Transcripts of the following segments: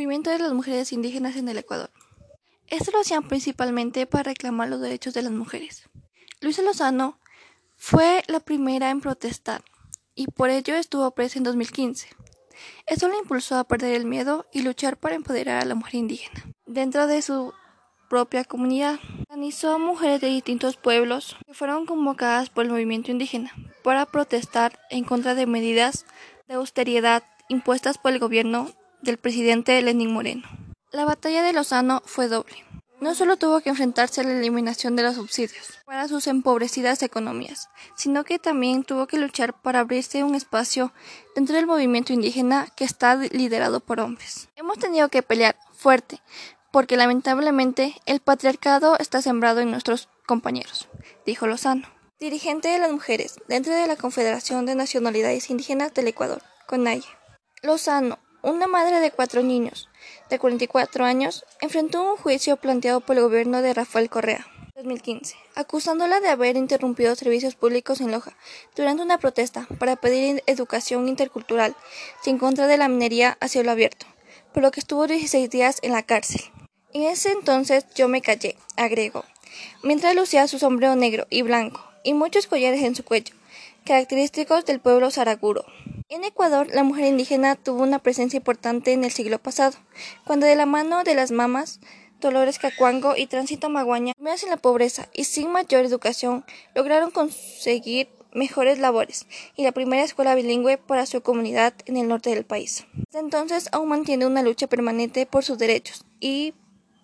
Movimiento de las mujeres indígenas en el Ecuador. Esto lo hacían principalmente para reclamar los derechos de las mujeres. Luisa Lozano fue la primera en protestar y por ello estuvo presa en 2015. Esto le impulsó a perder el miedo y luchar para empoderar a la mujer indígena. Dentro de su propia comunidad, organizó mujeres de distintos pueblos que fueron convocadas por el movimiento indígena para protestar en contra de medidas de austeridad impuestas por el gobierno del presidente Lenín Moreno. La batalla de Lozano fue doble. No solo tuvo que enfrentarse a la eliminación de los subsidios para sus empobrecidas economías, sino que también tuvo que luchar para abrirse un espacio dentro del movimiento indígena que está liderado por hombres. Hemos tenido que pelear fuerte, porque lamentablemente el patriarcado está sembrado en nuestros compañeros, dijo Lozano, dirigente de las mujeres dentro de la Confederación de Nacionalidades Indígenas del Ecuador, CONAIE. Lozano una madre de cuatro niños, de 44 años, enfrentó un juicio planteado por el gobierno de Rafael Correa. 2015, acusándola de haber interrumpido servicios públicos en Loja durante una protesta para pedir educación intercultural en contra de la minería a cielo abierto, por lo que estuvo 16 días en la cárcel. En ese entonces yo me callé, agregó, mientras lucía su sombrero negro y blanco y muchos collares en su cuello, característicos del pueblo saraguro. En Ecuador, la mujer indígena tuvo una presencia importante en el siglo pasado, cuando de la mano de las mamas Dolores Cacuango y Tránsito Maguaña, sumidas en la pobreza y sin mayor educación, lograron conseguir mejores labores y la primera escuela bilingüe para su comunidad en el norte del país. Desde entonces aún mantiene una lucha permanente por sus derechos y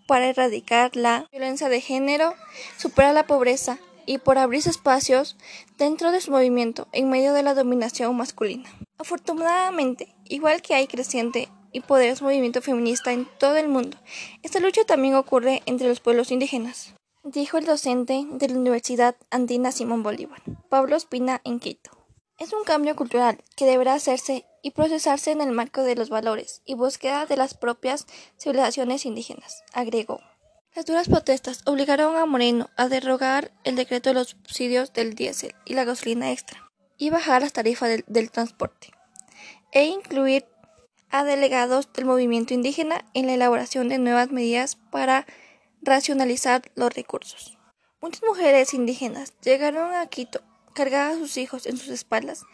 para erradicar la violencia de género, superar la pobreza y por abrirse espacios dentro de su movimiento en medio de la dominación masculina. Afortunadamente, igual que hay creciente y poderoso movimiento feminista en todo el mundo, esta lucha también ocurre entre los pueblos indígenas, dijo el docente de la Universidad Andina Simón Bolívar, Pablo Espina, en Quito. Es un cambio cultural que deberá hacerse y procesarse en el marco de los valores y búsqueda de las propias civilizaciones indígenas, agregó. Las duras protestas obligaron a Moreno a derogar el decreto de los subsidios del diésel y la gasolina extra y bajar las tarifas del, transporte, e incluir a delegados del movimiento indígena en la elaboración de nuevas medidas para racionalizar los recursos. Muchas mujeres indígenas llegaron a Quito cargadas a sus hijos en sus espaldas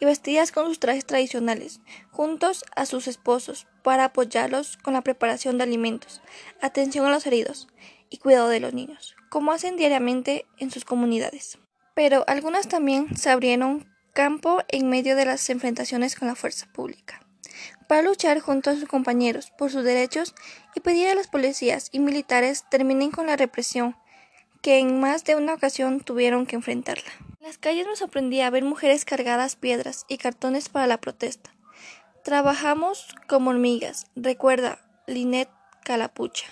y vestidas con sus trajes tradicionales, juntos a sus esposos, para apoyarlos con la preparación de alimentos, atención a los heridos y cuidado de los niños, como hacen diariamente en sus comunidades. Pero algunas también se abrieron campo en medio de las enfrentaciones con la fuerza pública, para luchar junto a sus compañeros por sus derechos y pedir a las policías y militares terminen con la represión que en más de una ocasión tuvieron que enfrentarla. En las calles nos sorprendía ver mujeres cargadas piedras y cartones para la protesta. Trabajamos como hormigas, recuerda Linet Calapucha,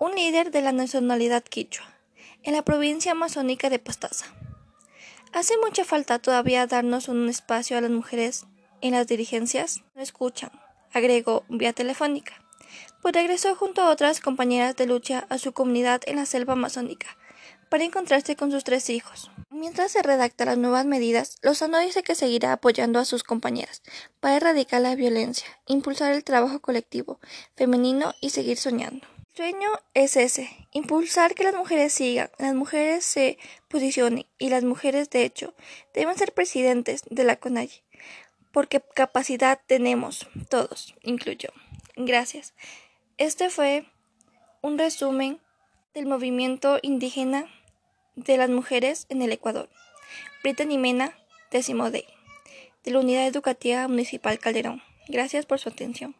un líder de la nacionalidad quichua, en la provincia amazónica de Pastaza. Hace mucha falta todavía darnos un espacio a las mujeres en las dirigencias. No escuchan, agregó vía telefónica. Pues regresó junto a otras compañeras de lucha a su comunidad en la selva amazónica para encontrarse con sus tres hijos. Mientras se redactan las nuevas medidas, Lozano dice que seguirá apoyando a sus compañeras para erradicar la violencia, impulsar el trabajo colectivo femenino y seguir soñando sueño es ese, impulsar que las mujeres sigan, las mujeres se posicionen y las mujeres de hecho deben ser presidentes de la CONAIE, porque capacidad tenemos todos, incluyo. Gracias. Este fue un resumen del movimiento indígena de las mujeres en el Ecuador. Brittany Mena, décimo D, de la Unidad Educativa Municipal Calderón. Gracias por su atención.